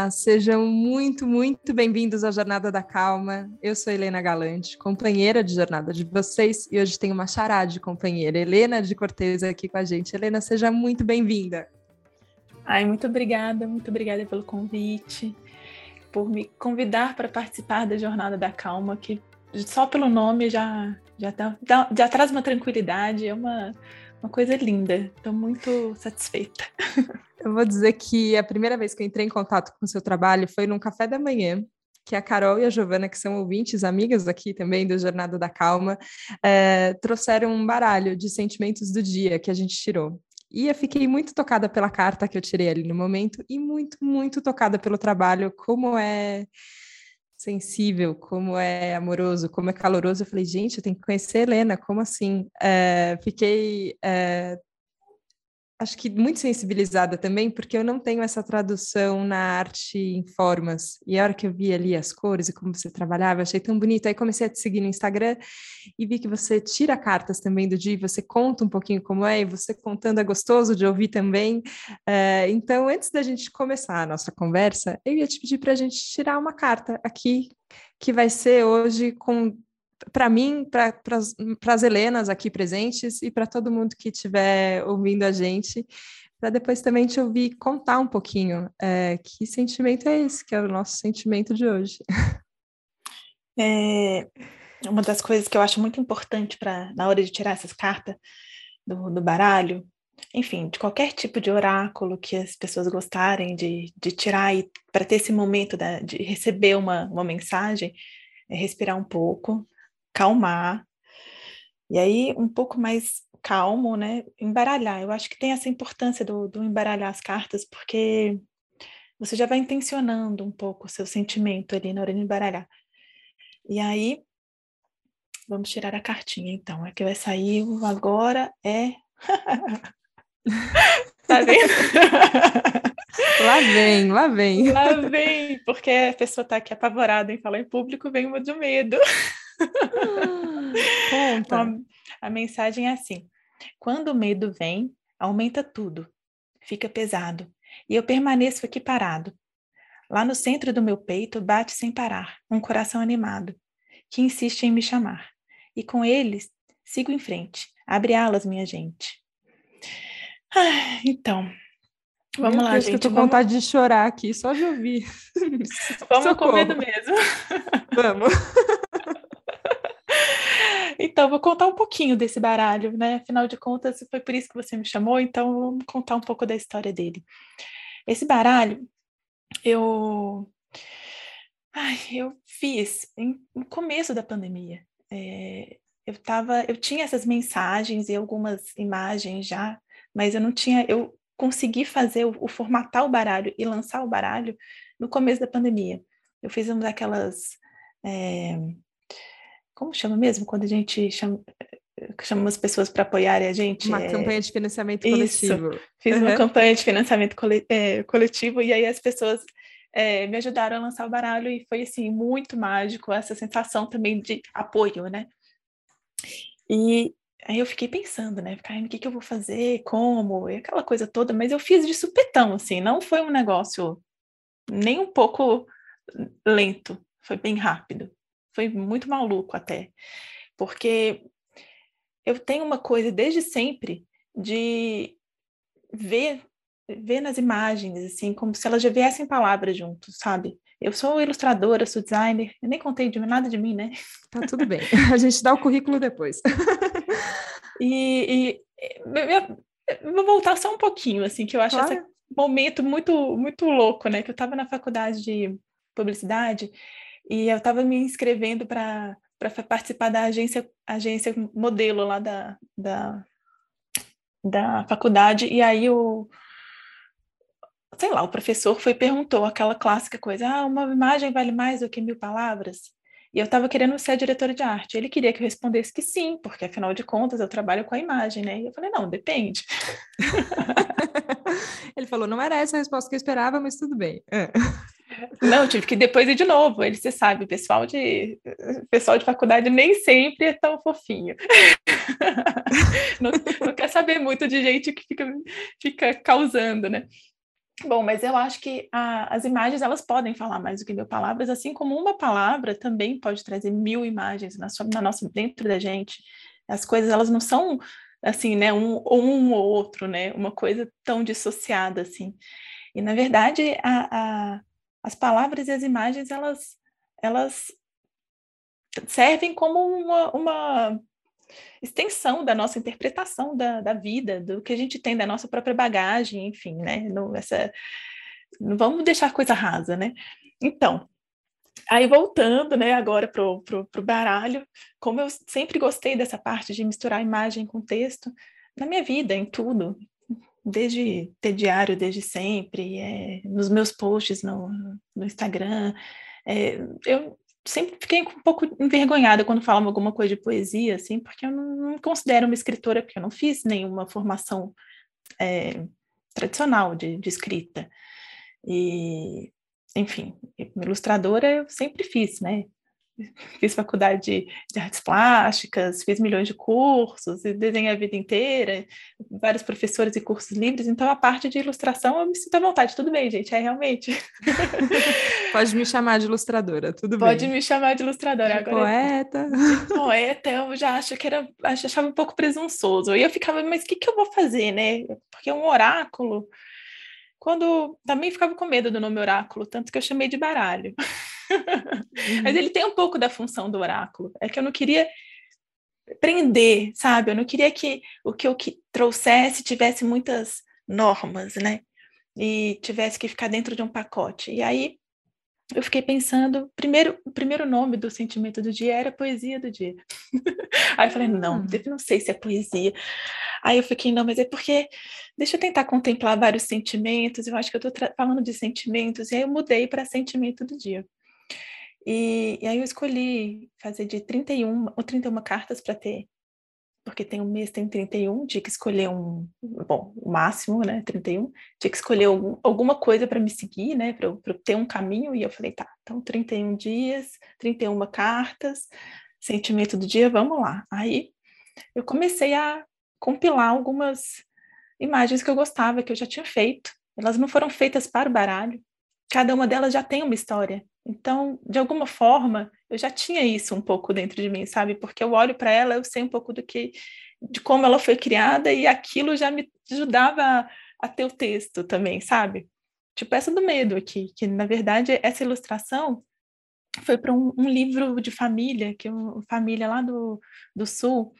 Olá, sejam muito, muito bem-vindos à Jornada da Calma. Eu sou Helena Galante, companheira de jornada de vocês, e hoje tenho uma charade de companheira, Helena de Cortez, aqui com a gente. Helena, seja muito bem-vinda. Ai, muito obrigada, muito obrigada pelo convite, por me convidar para participar da Jornada da Calma, que só pelo nome já, já, dá, já traz uma tranquilidade, é uma, uma coisa linda. Estou muito satisfeita. Eu vou dizer que a primeira vez que eu entrei em contato com o seu trabalho foi num café da manhã, que a Carol e a Giovana, que são ouvintes, amigas aqui também do Jornada da Calma, é, trouxeram um baralho de sentimentos do dia que a gente tirou. E eu fiquei muito tocada pela carta que eu tirei ali no momento e muito, muito tocada pelo trabalho, como é sensível, como é amoroso, como é caloroso. Eu falei, gente, eu tenho que conhecer a Helena, como assim? É, fiquei é, acho que muito sensibilizada também, porque eu não tenho essa tradução na arte em formas. E a hora que eu vi ali as cores e como você trabalhava, achei tão bonito. Aí comecei a te seguir no Instagram e vi que você tira cartas também do dia, você conta um pouquinho como é, e você contando é gostoso de ouvir também. É, então, antes da gente começar a nossa conversa, eu ia te pedir para a gente tirar uma carta aqui, que vai ser hoje com para mim, para as Helenas aqui presentes e para todo mundo que estiver ouvindo a gente, para depois também te ouvir contar um pouquinho é, que sentimento é esse, que é o nosso sentimento de hoje. É, uma das coisas que eu acho muito importante para na hora de tirar essas cartas do, do baralho, enfim, de qualquer tipo de oráculo que as pessoas gostarem de, de tirar e para ter esse momento da, de receber uma, uma mensagem, é respirar um pouco, calmar. E aí, um pouco mais calmo, né? Embaralhar. Eu acho que tem essa importância do, do embaralhar as cartas, porque você já vai intencionando um pouco o seu sentimento ali na hora de embaralhar. E aí, vamos tirar a cartinha, então. A que vai sair agora é. tá vendo? lá vem, lá vem. Lá vem, porque a pessoa tá aqui apavorada em falar em público, vem uma de medo. Conta. A, a mensagem é assim: quando o medo vem, aumenta tudo, fica pesado, e eu permaneço aqui parado. Lá no centro do meu peito bate sem parar um coração animado, que insiste em me chamar. E com eles sigo em frente. Abre alas, minha gente. Ah, então, vamos Meu lá, Deus, gente. Eu tô com vamos... vontade de chorar aqui, só de ouvir. vamos Socorro. com medo mesmo. Vamos. Então, vou contar um pouquinho desse baralho, né? Afinal de contas, foi por isso que você me chamou, então vamos contar um pouco da história dele. Esse baralho, eu. Ai, eu fiz em, no começo da pandemia. É, eu tava, eu tinha essas mensagens e algumas imagens já, mas eu não tinha, eu consegui fazer o, o formatar o baralho e lançar o baralho no começo da pandemia. Eu fiz uma daquelas é, como chama mesmo? Quando a gente chama, chama as pessoas para apoiarem a gente. Uma é... campanha de financiamento coletivo. Isso. Fiz uhum. uma campanha de financiamento é, coletivo e aí as pessoas é, me ajudaram a lançar o baralho e foi assim muito mágico essa sensação também de apoio, né? E aí eu fiquei pensando, né? Ficar, o que, que eu vou fazer, como, e aquela coisa toda, mas eu fiz de supetão, assim, não foi um negócio nem um pouco lento, foi bem rápido foi muito maluco até, porque eu tenho uma coisa desde sempre de ver ver nas imagens assim como se elas já viessem palavras juntos, sabe? Eu sou ilustradora, sou designer, eu nem contei de nada de mim, né? Tá tudo bem. A gente dá o currículo depois. e, e vou voltar só um pouquinho, assim, que eu acho claro. esse momento muito muito louco, né? Que eu estava na faculdade de publicidade e eu estava me inscrevendo para participar da agência, agência modelo lá da, da, da faculdade, e aí o, sei lá, o professor foi perguntou aquela clássica coisa, ah, uma imagem vale mais do que mil palavras? E eu estava querendo ser diretora de arte. Ele queria que eu respondesse que sim, porque afinal de contas eu trabalho com a imagem, né? E eu falei, não, depende. Ele falou, não era essa a resposta que eu esperava, mas tudo bem. É. Não, tive que depois ir de novo. Ele, você sabe, pessoal de pessoal de faculdade nem sempre é tão fofinho. Não, não quer saber muito de gente que fica, fica causando, né? Bom, mas eu acho que a, as imagens elas podem falar mais do que mil palavras, assim como uma palavra também pode trazer mil imagens na, sua, na nossa dentro da gente. As coisas elas não são assim, né, um, um ou outro, né, uma coisa tão dissociada assim. E na verdade a, a, as palavras e as imagens elas elas servem como uma, uma extensão da nossa interpretação da, da vida, do que a gente tem da nossa própria bagagem, enfim, né? No, essa, não vamos deixar coisa rasa, né? Então, aí voltando, né, agora para o baralho, como eu sempre gostei dessa parte de misturar imagem com texto, na minha vida, em tudo, desde ter diário desde sempre, é, nos meus posts no, no Instagram, é, eu sempre fiquei um pouco envergonhada quando falava alguma coisa de poesia, assim, porque eu não, me considero uma escritora, porque eu não fiz nenhuma formação é, tradicional de, de, escrita. E, enfim, ilustradora eu sempre fiz, né? Fiz faculdade de, artes plásticas, fiz milhões de cursos, desenhei a vida inteira, vários professores e cursos livres, então a parte de ilustração eu me sinto à vontade, tudo bem, gente, é realmente. Pode me chamar de ilustradora, tudo Pode bem. Pode me chamar de ilustradora. De Agora, poeta. De poeta, eu já acho que era, achava um pouco presunçoso, e eu ficava, mas o que, que eu vou fazer, né? Porque é um oráculo quando também ficava com medo do nome oráculo, tanto que eu chamei de baralho. Uhum. Mas ele tem um pouco da função do oráculo. É que eu não queria prender, sabe? Eu não queria que o que eu que trouxesse tivesse muitas normas, né? E tivesse que ficar dentro de um pacote. E aí eu fiquei pensando, primeiro, o primeiro nome do sentimento do dia era poesia do dia. Aí eu falei, não, hum. não sei se é poesia. Aí eu fiquei, não, mas é porque deixa eu tentar contemplar vários sentimentos, eu acho que eu estou falando de sentimentos, e aí eu mudei para sentimento do dia. E, e, aí eu escolhi fazer de 31 ou 31 cartas para ter porque tem um mês, tem 31, tinha que escolher um, bom, o máximo, né, 31, tinha que escolher algum, alguma coisa para me seguir, né, para eu, eu, ter um caminho, e eu falei, tá, então 31 dias, 31 cartas, sentimento do dia, vamos lá. Aí eu comecei a compilar algumas imagens que eu gostava, que eu já tinha feito, elas não foram feitas para o baralho, cada uma delas já tem uma história, então, de alguma forma, eu já tinha isso um pouco dentro de mim, sabe? Porque eu olho para ela, eu sei um pouco do que, de como ela foi criada e aquilo já me ajudava a, a ter o texto também, sabe? Tipo essa do medo aqui, que na verdade essa ilustração foi para um, um, livro de família, que é uma família lá do, do sul,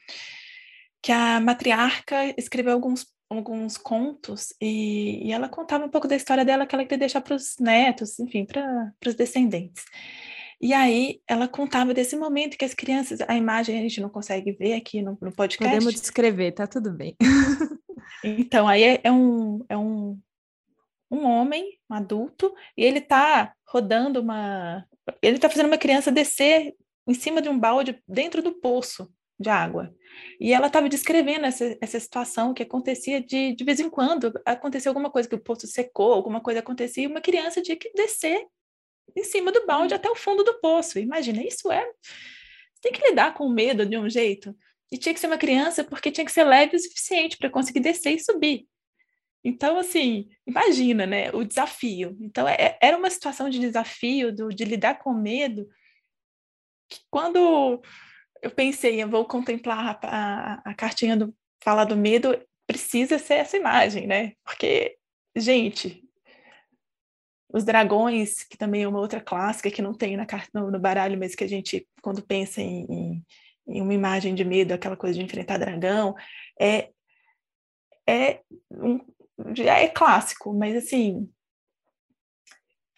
que a matriarca escreveu alguns alguns contos e, e, ela contava um pouco da história dela que ela queria deixar para os netos, enfim, para os descendentes. E aí ela contava desse momento que as crianças, a imagem a gente não consegue ver aqui no, no podcast. Podemos descrever, tá tudo bem. então aí é, é, um, é um, um homem, um adulto, e ele está rodando uma. Ele está fazendo uma criança descer em cima de um balde dentro do poço de água. E ela estava descrevendo essa, essa situação que acontecia de, de vez em quando, acontecia alguma coisa, que o poço secou, alguma coisa acontecia, e uma criança tinha que descer em cima do balde até o fundo do poço. Imagina, isso é. Você tem que lidar com o medo de um jeito. E tinha que ser uma criança porque tinha que ser leve o suficiente para conseguir descer e subir. Então, assim, imagina, né, o desafio. Então, é, era uma situação de desafio, do, de lidar com medo, que quando eu pensei, eu vou contemplar a, a, a cartinha do Falar do Medo, precisa ser essa imagem, né? Porque, gente, os dragões, que também é uma outra clássica que não tem na no, no baralho, mas que a gente, quando pensa em, em, em, uma imagem de medo, aquela coisa de enfrentar dragão, é, é, um, já é clássico, mas assim,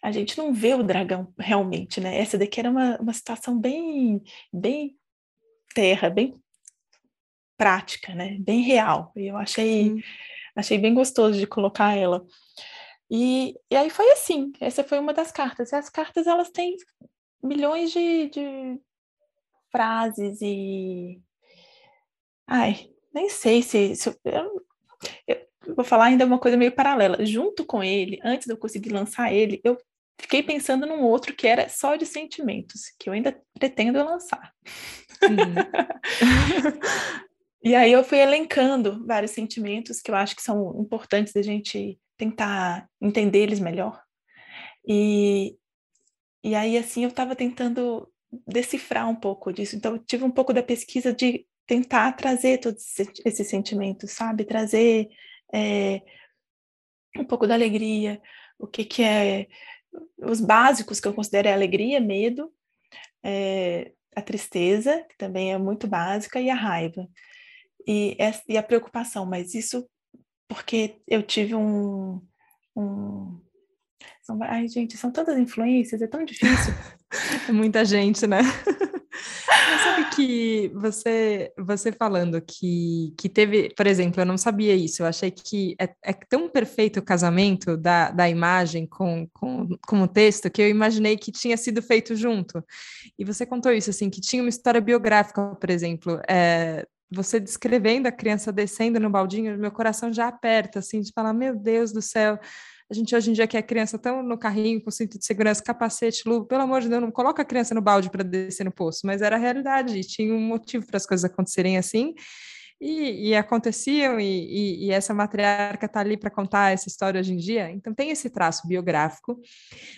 a gente não vê o dragão realmente, né? Essa daqui era uma, uma situação bem, bem terra, bem prática, né? Bem real. E eu achei, achei bem gostoso de colocar ela. E, e aí foi assim, essa foi uma das cartas. E as cartas, elas têm milhões de, de frases e... Ai, nem sei se... se eu, eu vou falar ainda uma coisa meio paralela. Junto com ele, antes de eu conseguir lançar ele, eu fiquei pensando num outro que era só de sentimentos, que eu ainda pretendo lançar. Uhum. e aí eu fui elencando vários sentimentos que eu acho que são importantes da gente tentar entender eles melhor. E, e aí, assim, eu estava tentando decifrar um pouco disso. Então, eu tive um pouco da pesquisa de tentar trazer todos esses sentimentos, sabe? Trazer é, um pouco da alegria, o que, que é os básicos que eu considero é alegria, medo, é, a tristeza, que também é muito básica, e a raiva. E, e a preocupação, mas isso porque eu tive um, um são, ai, gente, são tantas influências, é tão difícil. Muita gente, né? Mas sabe que você, você falando que, que teve, por exemplo, eu não sabia isso, eu achei que é, é tão perfeito o casamento da, da imagem com, com, com o texto que eu imaginei que tinha sido feito junto. E você contou isso, assim, que tinha uma história biográfica, por exemplo, é, você descrevendo a criança descendo no baldinho, meu coração já aperta, assim, de falar, meu Deus do céu, a gente hoje em dia quer criança tão no carrinho, com cinto de segurança, capacete, luva, pelo amor de Deus, não coloca a criança no balde para descer no poço, mas era a realidade, tinha um motivo para as coisas acontecerem assim, e, e aconteciam, e, e, e, essa matriarca está ali para contar essa história hoje em dia, então tem esse traço biográfico,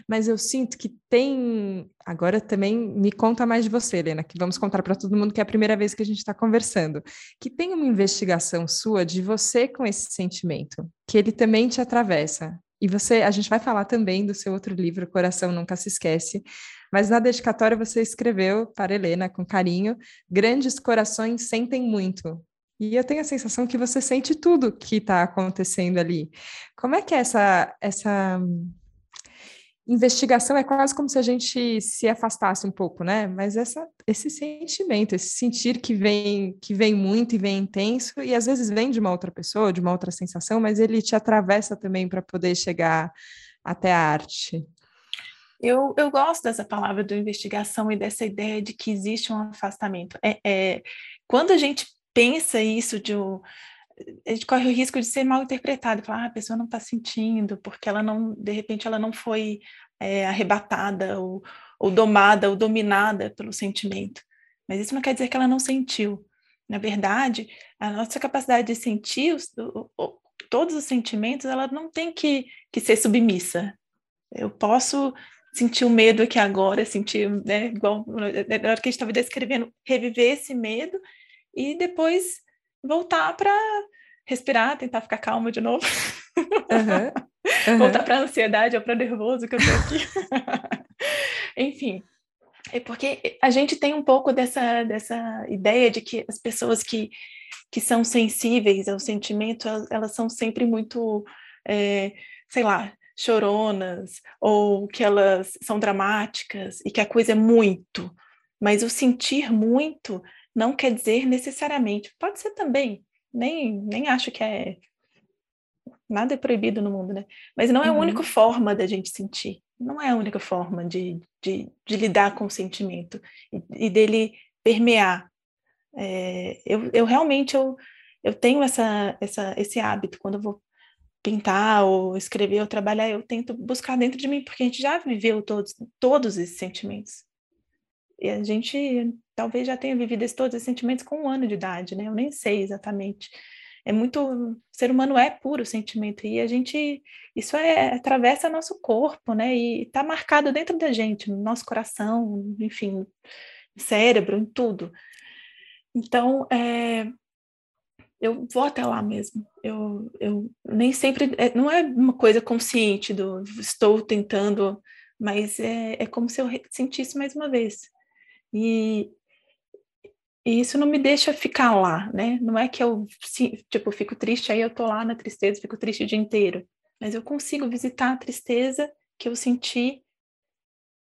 mas eu sinto que tem. Agora também me conta mais de você, Helena, que vamos contar para todo mundo que é a primeira vez que a gente está conversando, que tem uma investigação sua de você com esse sentimento, que ele também te atravessa. E você, a gente vai falar também do seu outro livro, Coração Nunca Se Esquece, mas na dedicatória você escreveu para Helena, com carinho, grandes corações sentem muito. E eu tenho a sensação que você sente tudo que está acontecendo ali. Como é que é essa, essa investigação é quase como se a gente se afastasse um pouco, né? Mas essa, esse sentimento, esse sentir que vem, que vem muito e vem intenso, e às vezes vem de uma outra pessoa, de uma outra sensação, mas ele te atravessa também para poder chegar até a arte. Eu, eu gosto dessa palavra do investigação e dessa ideia de que existe um afastamento. É, é quando a gente pensa isso de um, a gente corre o risco de ser mal interpretado, falar, ah, a pessoa não está sentindo, porque ela não, de repente, ela não foi é, arrebatada ou, ou domada ou dominada pelo sentimento. Mas isso não quer dizer que ela não sentiu. Na verdade, a nossa capacidade de sentir os, o, todos os sentimentos, ela não tem que, que ser submissa. Eu posso sentir o medo aqui agora, sentir, né, igual na hora que a gente estava descrevendo, reviver esse medo e depois voltar para respirar, tentar ficar calma de novo. Uhum. Uhum. Voltar para a ansiedade ou para nervoso que eu tô aqui. Enfim, é porque a gente tem um pouco dessa, dessa ideia de que as pessoas que, que são sensíveis ao sentimento, elas, elas são sempre muito, é, sei lá, choronas, ou que elas são dramáticas e que a coisa é muito. Mas o sentir muito não quer dizer necessariamente, pode ser também, nem, nem acho que é. Nada é proibido no mundo, né? Mas não é uhum. a única forma da gente sentir, não é a única forma de, de, de lidar com o sentimento e, e dele permear. É, eu, eu realmente eu, eu tenho essa, essa, esse hábito, quando eu vou pintar ou escrever ou trabalhar, eu tento buscar dentro de mim, porque a gente já viveu todos, todos esses sentimentos. E a gente talvez já tenha vivido esse, todos esses sentimentos com um ano de idade, né? Eu nem sei exatamente. É muito. O ser humano é puro sentimento e a gente. Isso é, atravessa nosso corpo, né? E está marcado dentro da gente, no nosso coração, enfim, cérebro, em tudo. Então, é, eu vou até lá mesmo. Eu, eu nem sempre. É, não é uma coisa consciente do estou tentando, mas é, é como se eu sentisse mais uma vez. E, e isso não me deixa ficar lá, né? Não é que eu, tipo, fico triste, aí eu tô lá na tristeza, fico triste o dia inteiro. Mas eu consigo visitar a tristeza que eu senti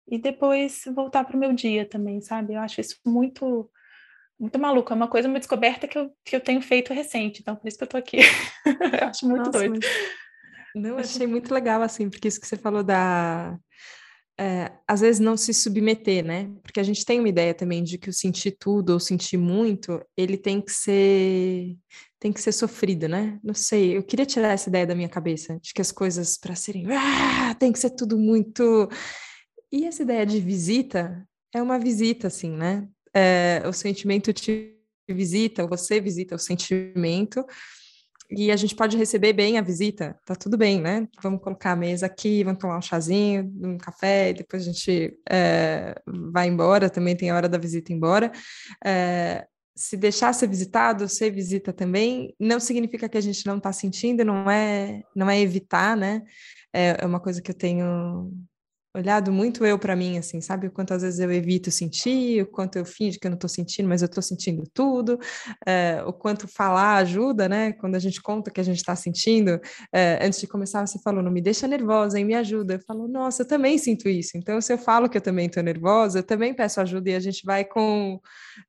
e depois voltar para o meu dia também, sabe? Eu acho isso muito muito maluco. É uma coisa, uma descoberta que eu, que eu tenho feito recente, então por isso que eu tô aqui. eu acho muito Nossa, doido. Mas... Não, achei muito legal, assim, porque isso que você falou da, é, às vezes não se submeter, né? Porque a gente tem uma ideia também de que o sentir tudo ou sentir muito, ele tem que ser tem que ser sofrido, né? Não sei, eu queria tirar essa ideia da minha cabeça, de que as coisas para serem ah, tem que ser tudo muito. E essa ideia de visita é uma visita, assim, né? É, o sentimento te visita, ou você visita o sentimento, e a gente pode receber bem a visita, tá tudo bem, né? Vamos colocar a mesa aqui, vamos tomar um chazinho, um café, e depois a gente é, vai embora, também tem a hora da visita embora. É, se deixar ser visitado, ser visita também, não significa que a gente não está sentindo, não é, não é evitar, né? É, é uma coisa que eu tenho olhado muito eu para mim, assim, sabe? O quanto às vezes eu evito sentir, o quanto eu fingo que eu não estou sentindo, mas eu estou sentindo tudo, é, o quanto falar ajuda, né? Quando a gente conta que a gente está sentindo, é, antes de começar você falou, não me deixa nervosa, hein? Me ajuda. Eu falo, nossa, eu também sinto isso. Então, se eu falo que eu também estou nervosa, eu também peço ajuda e a gente vai com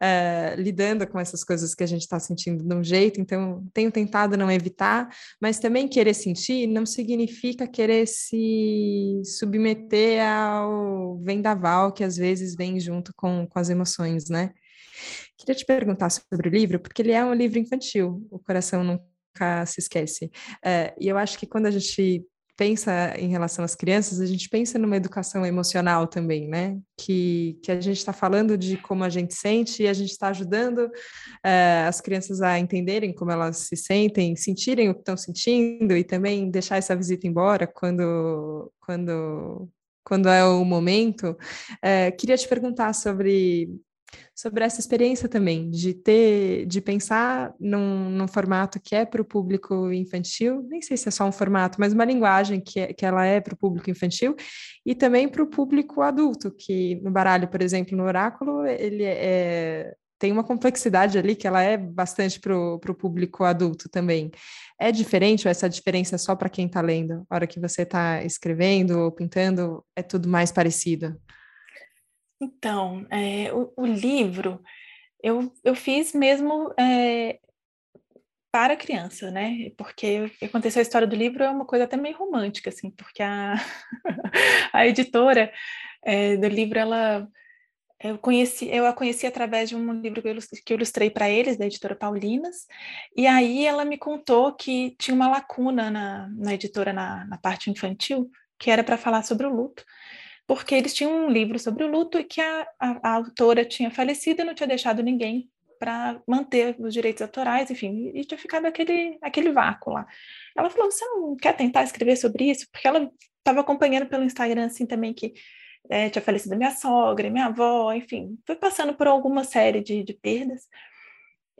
é, lidando com essas coisas que a gente está sentindo de um jeito. Então, tenho tentado não evitar, mas também querer sentir não significa querer se submeter ao vendaval que às vezes vem junto com, com as emoções, né? Queria te perguntar sobre o livro, porque ele é um livro infantil, o coração nunca se esquece. É, e eu acho que quando a gente pensa em relação às crianças, a gente pensa numa educação emocional também, né? Que, que a gente está falando de como a gente sente e a gente está ajudando uh, as crianças a entenderem como elas se sentem, sentirem o que estão sentindo e também deixar essa visita embora quando, quando quando é o momento. É, queria te perguntar sobre, sobre essa experiência também, de ter, de pensar num, num formato que é para o público infantil, nem sei se é só um formato, mas uma linguagem que, é, que ela é para o público infantil, e também para o público adulto, que no baralho, por exemplo, no oráculo, ele é, tem uma complexidade ali que ela é bastante para o público adulto também. É diferente ou essa diferença é só para quem está lendo? A hora que você está escrevendo ou pintando, é tudo mais parecido? Então, é, o, o, livro eu, eu fiz mesmo é, para criança, né? Porque aconteceu a história do livro é uma coisa até meio romântica, assim, porque a, a editora é, do livro ela eu conheci, eu a conheci através de um livro que eu ilustrei, para eles, da editora Paulinas, e aí ela me contou que tinha uma lacuna na, na editora, na, na parte infantil, que era para falar sobre o luto, porque eles tinham um livro sobre o luto e que a, a, a autora tinha falecido e não tinha deixado ninguém para manter os direitos autorais, enfim, e tinha ficado aquele, aquele vácuo lá. Ela falou: Você não quer tentar escrever sobre isso? Porque ela estava acompanhando pelo Instagram, assim, também, que é, tinha falecido minha sogra, minha avó, enfim, fui passando por alguma série de, de perdas.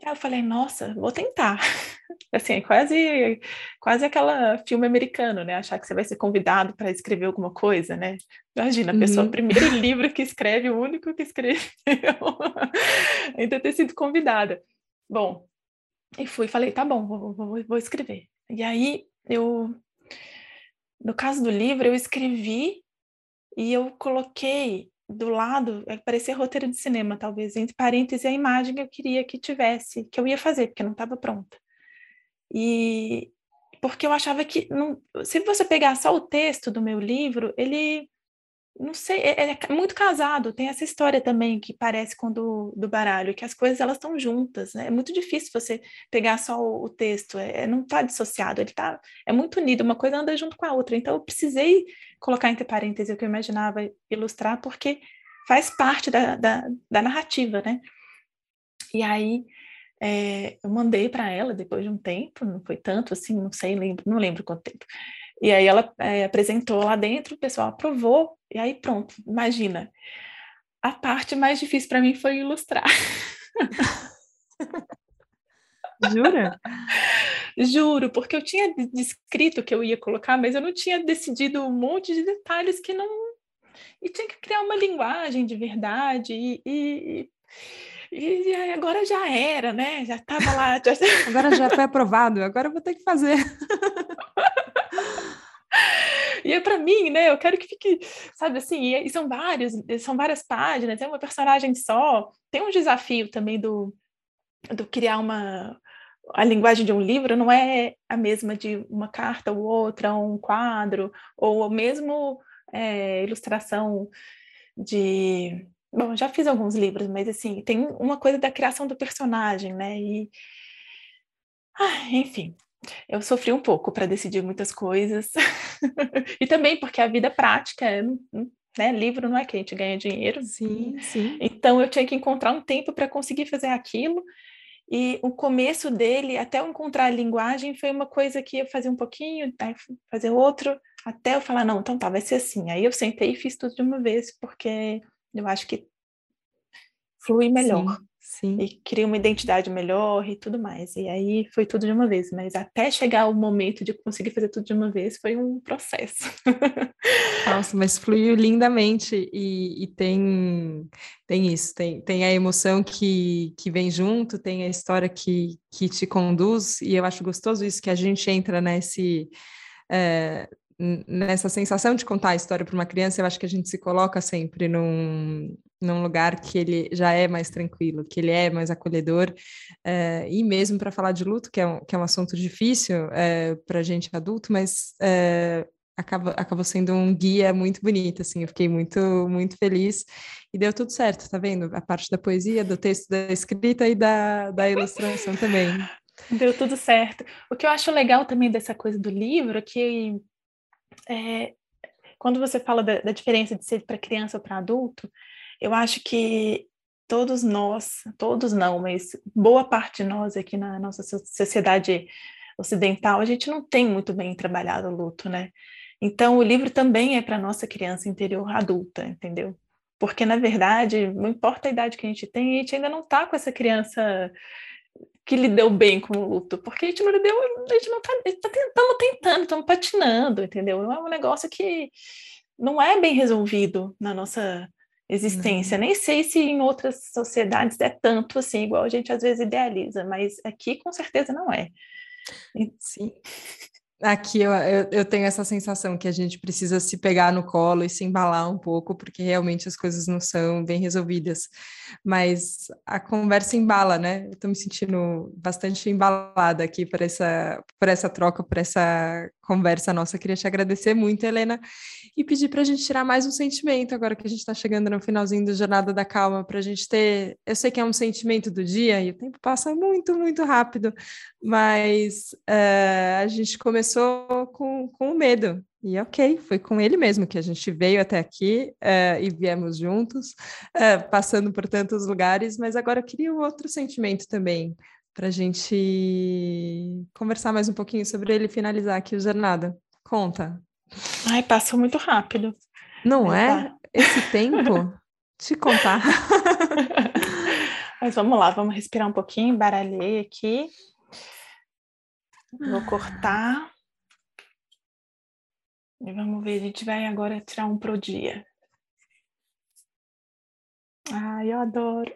Aí eu falei, nossa, vou tentar. assim, quase, quase aquela filme americano, né? Achar que você vai ser convidado para escrever alguma coisa, né? Imagina, a pessoa, uhum. primeiro livro que escreve, o único que escreveu, ainda ter sido convidada. Bom, e fui, falei, tá bom, vou, vou, vou escrever. E aí, eu, no caso do livro, eu escrevi e eu coloquei do lado, é, parecia roteiro de cinema, talvez, entre parênteses, a imagem que eu queria que tivesse, que eu ia fazer, porque não estava pronta. E porque eu achava que, não, se você pegar só o texto do meu livro, ele não sei, é, é, muito casado. Tem essa história também que parece com do, do baralho, que as coisas elas estão juntas, né? É muito difícil você pegar só o, o texto, é, é não está dissociado, ele tá, é muito unido, uma coisa anda junto com a outra. Então eu precisei colocar entre parênteses o que eu imaginava ilustrar, porque faz parte da, da, da narrativa, né? E aí é, eu mandei para ela depois de um tempo, não foi tanto assim, não sei, lembro, não lembro quanto tempo. E aí ela é, apresentou lá dentro, o pessoal aprovou, e aí pronto, imagina. A parte mais difícil para mim foi ilustrar. Jura? Juro, porque eu tinha descrito que eu ia colocar, mas eu não tinha decidido um monte de detalhes que não. E tinha que criar uma linguagem de verdade, e, e, e agora já era, né? Já estava lá. Já... Agora já foi aprovado, agora eu vou ter que fazer. E é para mim, né? Eu quero que fique, sabe assim, e são vários, são várias páginas, é uma personagem só. Tem um desafio também do, do criar uma a linguagem de um livro não é a mesma de uma carta ou outra, um quadro, ou mesmo é, ilustração de. Bom, já fiz alguns livros, mas assim, tem uma coisa da criação do personagem, né? E. Ah, enfim, eu sofri um pouco para decidir muitas coisas. e também porque a vida prática, é, né? Livro não é que a gente ganha dinheiro. Sim, sim. Então eu tinha que encontrar um tempo para conseguir fazer aquilo. E o começo dele, até eu encontrar a linguagem, foi uma coisa que eu fazia um pouquinho, aí fazer outro, até eu falar, não, então tá, vai ser assim. Aí eu sentei e fiz tudo de uma vez, porque eu acho que flui melhor. Sim. Sim. E cria uma identidade melhor e tudo mais. E aí foi tudo de uma vez, mas até chegar o momento de conseguir fazer tudo de uma vez foi um processo. Nossa, mas fluiu lindamente e, e, tem, tem isso, tem, tem a emoção que, que vem junto, tem a história que, que te conduz, e eu acho gostoso isso que a gente entra nesse. É, nessa sensação de contar a história para uma criança, eu acho que a gente se coloca sempre num, num lugar que ele já é mais tranquilo, que ele é mais acolhedor, é, e mesmo para falar de luto, que é um, que é um assunto difícil é, para a gente adulto, mas é, acaba, acabou sendo um guia muito bonito, assim, eu fiquei muito, muito feliz, e deu tudo certo, tá vendo? A parte da poesia, do texto, da escrita e da, da ilustração também. Deu tudo certo. O que eu acho legal também dessa coisa do livro é que é, quando você fala da, da diferença de ser para criança ou para adulto, eu acho que todos nós, todos não, mas boa parte de nós aqui na nossa sociedade ocidental, a gente não tem muito bem trabalhado o luto, né? Então, o livro também é para nossa criança interior adulta, entendeu? Porque, na verdade, não importa a idade que a gente tem, a gente ainda não está com essa criança que lidou bem com o luto, porque a gente não lidou, a gente não está tá tentando, tentando, estamos patinando, entendeu? É um negócio que não é bem resolvido na nossa existência. Nem sei se em outras sociedades é tanto assim, igual a gente às vezes idealiza, mas aqui com certeza não é. Sim. Aqui eu, eu, eu, tenho essa sensação que a gente precisa se pegar no colo e se embalar um pouco, porque realmente as coisas não são bem resolvidas. Mas a conversa embala, né? Eu estou me sentindo bastante embalada aqui por essa, por essa troca, por essa conversa nossa. Queria te agradecer muito, Helena, e pedir para a gente tirar mais um sentimento agora que a gente está chegando no finalzinho do Jornada da Calma, para a gente ter. Eu sei que é um sentimento do dia e o tempo passa muito, muito rápido, mas uh, a gente começou com, com medo. E ok, foi com ele mesmo que a gente veio até aqui uh, e viemos juntos, uh, passando por tantos lugares, mas agora eu queria um outro sentimento também, para a gente conversar mais um pouquinho sobre ele e finalizar aqui o jornada. Conta. Ai, passou muito rápido. Não é? Tá. Esse tempo? Te contar. Mas vamos lá, vamos respirar um pouquinho, baralhei aqui. Vou cortar. E vamos ver, a gente vai agora tirar um pro dia. Ai, eu adoro.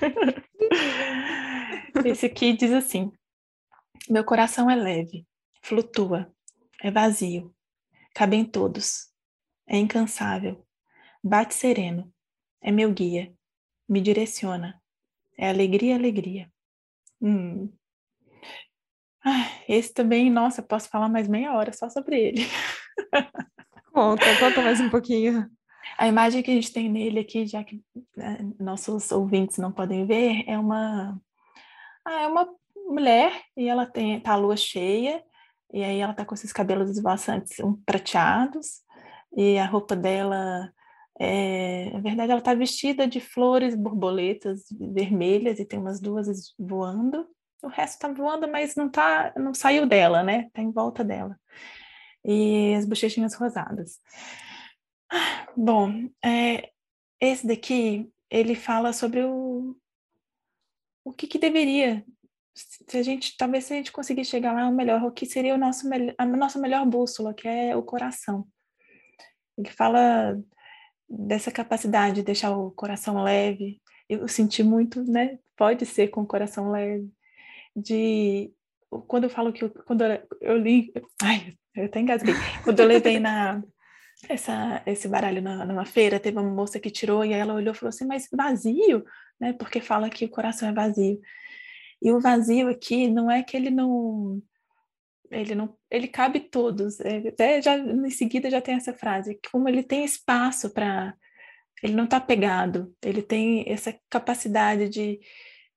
Esse aqui diz assim: Meu coração é leve, flutua, é vazio, cabe em todos, é incansável, bate sereno, é meu guia, me direciona, é alegria, alegria. Hum. Ah, esse também, nossa, posso falar mais meia hora só sobre ele. Conta, conta mais um pouquinho. A imagem que a gente tem nele aqui, já que né, nossos ouvintes não podem ver, é uma ah, é uma mulher e ela tem tá a lua cheia e aí ela tá com esses cabelos esvoaçantes um, prateados e a roupa dela é, na verdade ela tá vestida de flores borboletas vermelhas e tem umas duas voando o resto tá voando mas não tá não saiu dela né tá em volta dela e as bochechinhas rosadas bom é, esse daqui ele fala sobre o, o que, que deveria, se a gente, talvez se a gente conseguir chegar lá, o melhor, o que seria o nosso, a nossa melhor bússola, que é o coração. Que fala dessa capacidade de deixar o coração leve. Eu senti muito, né? Pode ser com o coração leve. De quando eu falo que eu, quando eu li, ai, eu até engasguei. Quando eu levei na essa, esse baralho na, numa feira, teve uma moça que tirou e ela olhou e falou assim, mas vazio? né? Porque fala que o coração é vazio. E o vazio aqui não é que ele não ele não ele cabe todos. É, até já em seguida já tem essa frase, como ele tem espaço para ele não está pegado, ele tem essa capacidade de,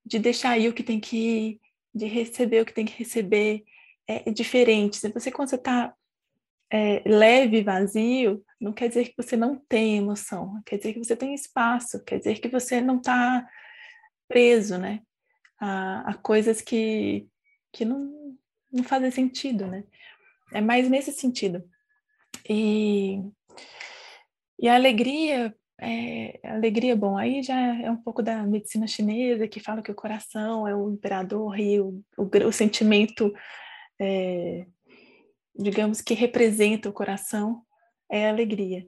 de deixar aí o que tem que ir, de receber o que tem que receber. É, é diferente. Você, quando você está é, leve, vazio, não quer dizer que você não tem emoção, quer dizer que você tem espaço, quer dizer que você não está preso, né? a, a coisas que, que não, não fazem sentido, né? É mais nesse sentido. E, e a alegria, é, alegria, bom, aí já é um pouco da medicina chinesa que fala que o coração é o imperador e o, o, o sentimento, é, digamos que representa o coração, é a alegria.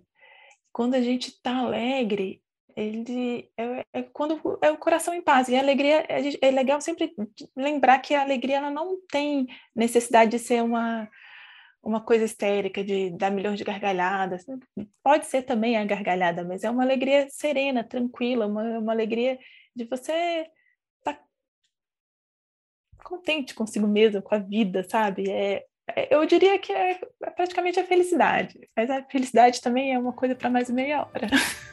Quando a gente está alegre, ele é, é, quando é o coração em paz. E a alegria é, é, legal sempre lembrar que a alegria ela não tem necessidade de ser uma uma coisa histérica de dar milhões de gargalhadas. Pode ser também a gargalhada, mas é uma alegria serena, tranquila, uma, uma alegria de você estar tá contente consigo mesmo, com a vida, sabe? É, é eu diria que é, é praticamente a felicidade, mas a felicidade também é uma coisa para mais meia hora.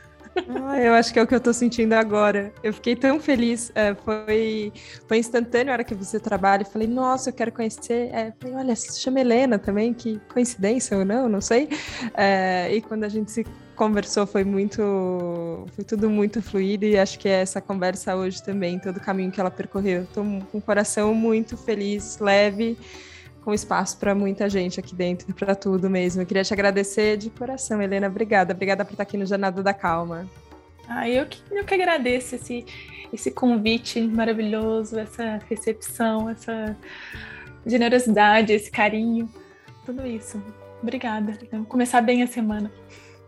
Ah, eu acho que é o que eu tô sentindo agora. Eu fiquei tão feliz. É, foi, foi instantâneo a hora que você trabalha. Falei, nossa, eu quero conhecer. É, falei, olha, chama Helena também, que coincidência ou não, não sei. É, e quando a gente se conversou foi muito foi tudo muito fluido e acho que é essa conversa hoje também todo o caminho que ela percorreu estou com o coração muito feliz leve com espaço para muita gente aqui dentro, para tudo mesmo. Eu queria te agradecer de coração, Helena. Obrigada. Obrigada por estar aqui no Jornada da Calma. Ah, eu que, eu que agradeço esse, esse convite maravilhoso, essa recepção, essa generosidade, esse carinho, tudo isso. Obrigada. Vamos começar bem a semana.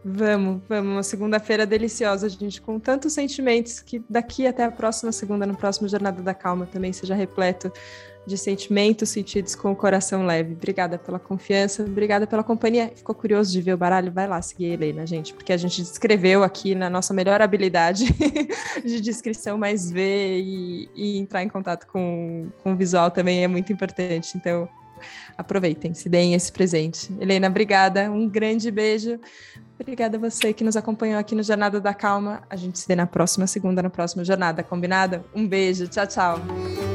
Vamos, vamos. Uma segunda-feira deliciosa, gente, com tantos sentimentos que daqui até a próxima segunda, no próximo Jornada da Calma, também seja repleto de sentimentos sentidos com o coração leve. Obrigada pela confiança, obrigada pela companhia. Ficou curioso de ver o baralho? Vai lá seguir a Helena, gente, porque a gente descreveu aqui na nossa melhor habilidade de descrição, mas ver e, e entrar em contato com, com o visual também é muito importante. Então, aproveitem, se deem esse presente. Helena, obrigada, um grande beijo. Obrigada a você que nos acompanhou aqui no Jornada da Calma. A gente se vê na próxima segunda, na próxima jornada, combinado? Um beijo, tchau, tchau.